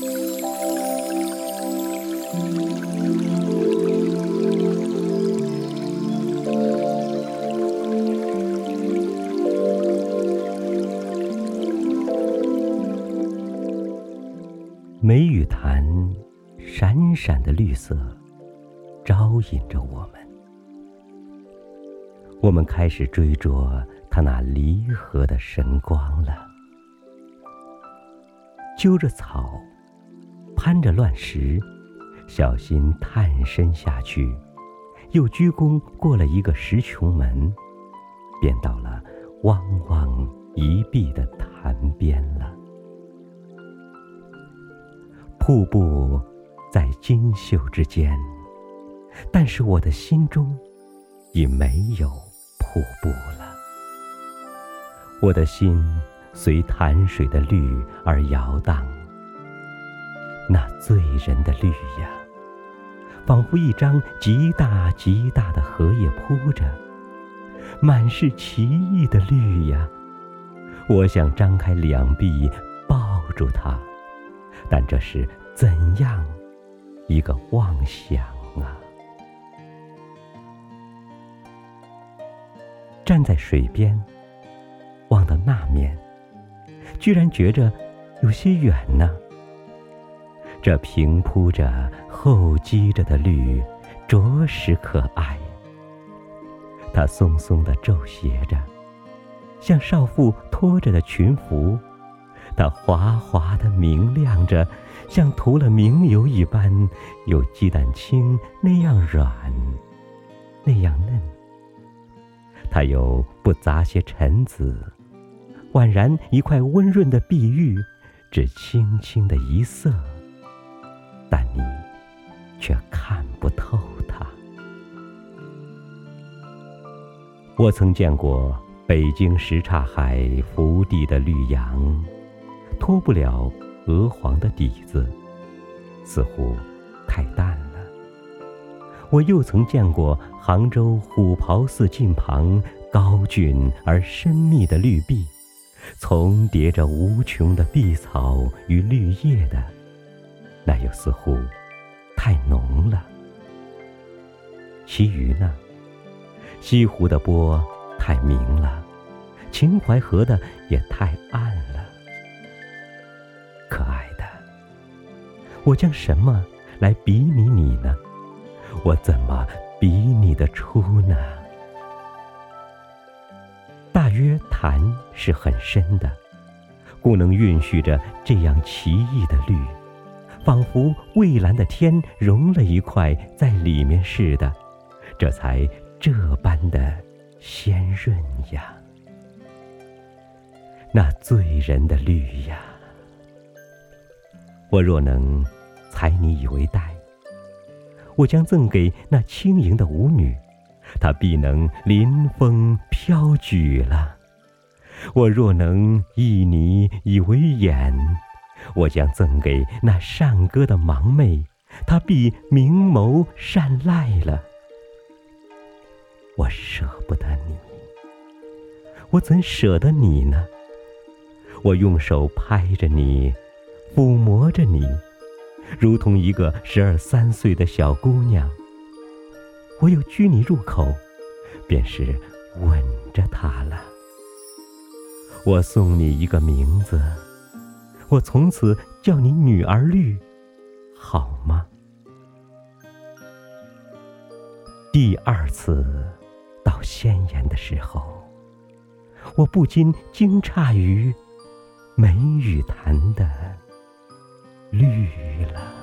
梅雨潭闪闪的绿色，招引着我们。我们开始追逐它那离合的神光了。揪着草，攀着乱石，小心探身下去，又鞠躬过了一个石穹门，便到了汪汪一碧的潭边了。瀑布在锦绣之间，但是我的心中已没有瀑布了。我的心随潭水的绿而摇荡，那醉人的绿呀，仿佛一张极大极大的荷叶铺着，满是奇异的绿呀。我想张开两臂抱住它。但这是怎样一个妄想啊！站在水边，望到那面，居然觉着有些远呢。这平铺着、厚积着的绿，着实可爱。它松松的皱斜着，像少妇拖着的裙服。它滑滑的明亮着，像涂了明油一般，有鸡蛋清那样软，那样嫩。它又不杂些尘子，宛然一块温润的碧玉，只轻轻的一色，但你却看不透它。我曾见过北京什刹海福地的绿杨。脱不了鹅黄的底子，似乎太淡了。我又曾见过杭州虎跑寺近旁高峻而深密的绿壁，重叠着无穷的碧草与绿叶的，那又似乎太浓了。其余呢，西湖的波太明了，秦淮河的也太暗了。可爱的，我将什么来比拟你呢？我怎么比拟得出呢？大约潭是很深的，故能蕴蓄着这样奇异的绿，仿佛蔚蓝的天融了一块在里面似的，这才这般的鲜润呀，那醉人的绿呀！我若能采你以为带，我将赠给那轻盈的舞女，她必能临风飘举了。我若能以你以为眼，我将赠给那善歌的盲妹，她必明眸善睐了。我舍不得你，我怎舍得你呢？我用手拍着你。抚摸着你，如同一个十二三岁的小姑娘。我又拘你入口，便是吻着她了。我送你一个名字，我从此叫你女儿绿，好吗？第二次到仙岩的时候，我不禁惊诧于梅雨潭的。绿了。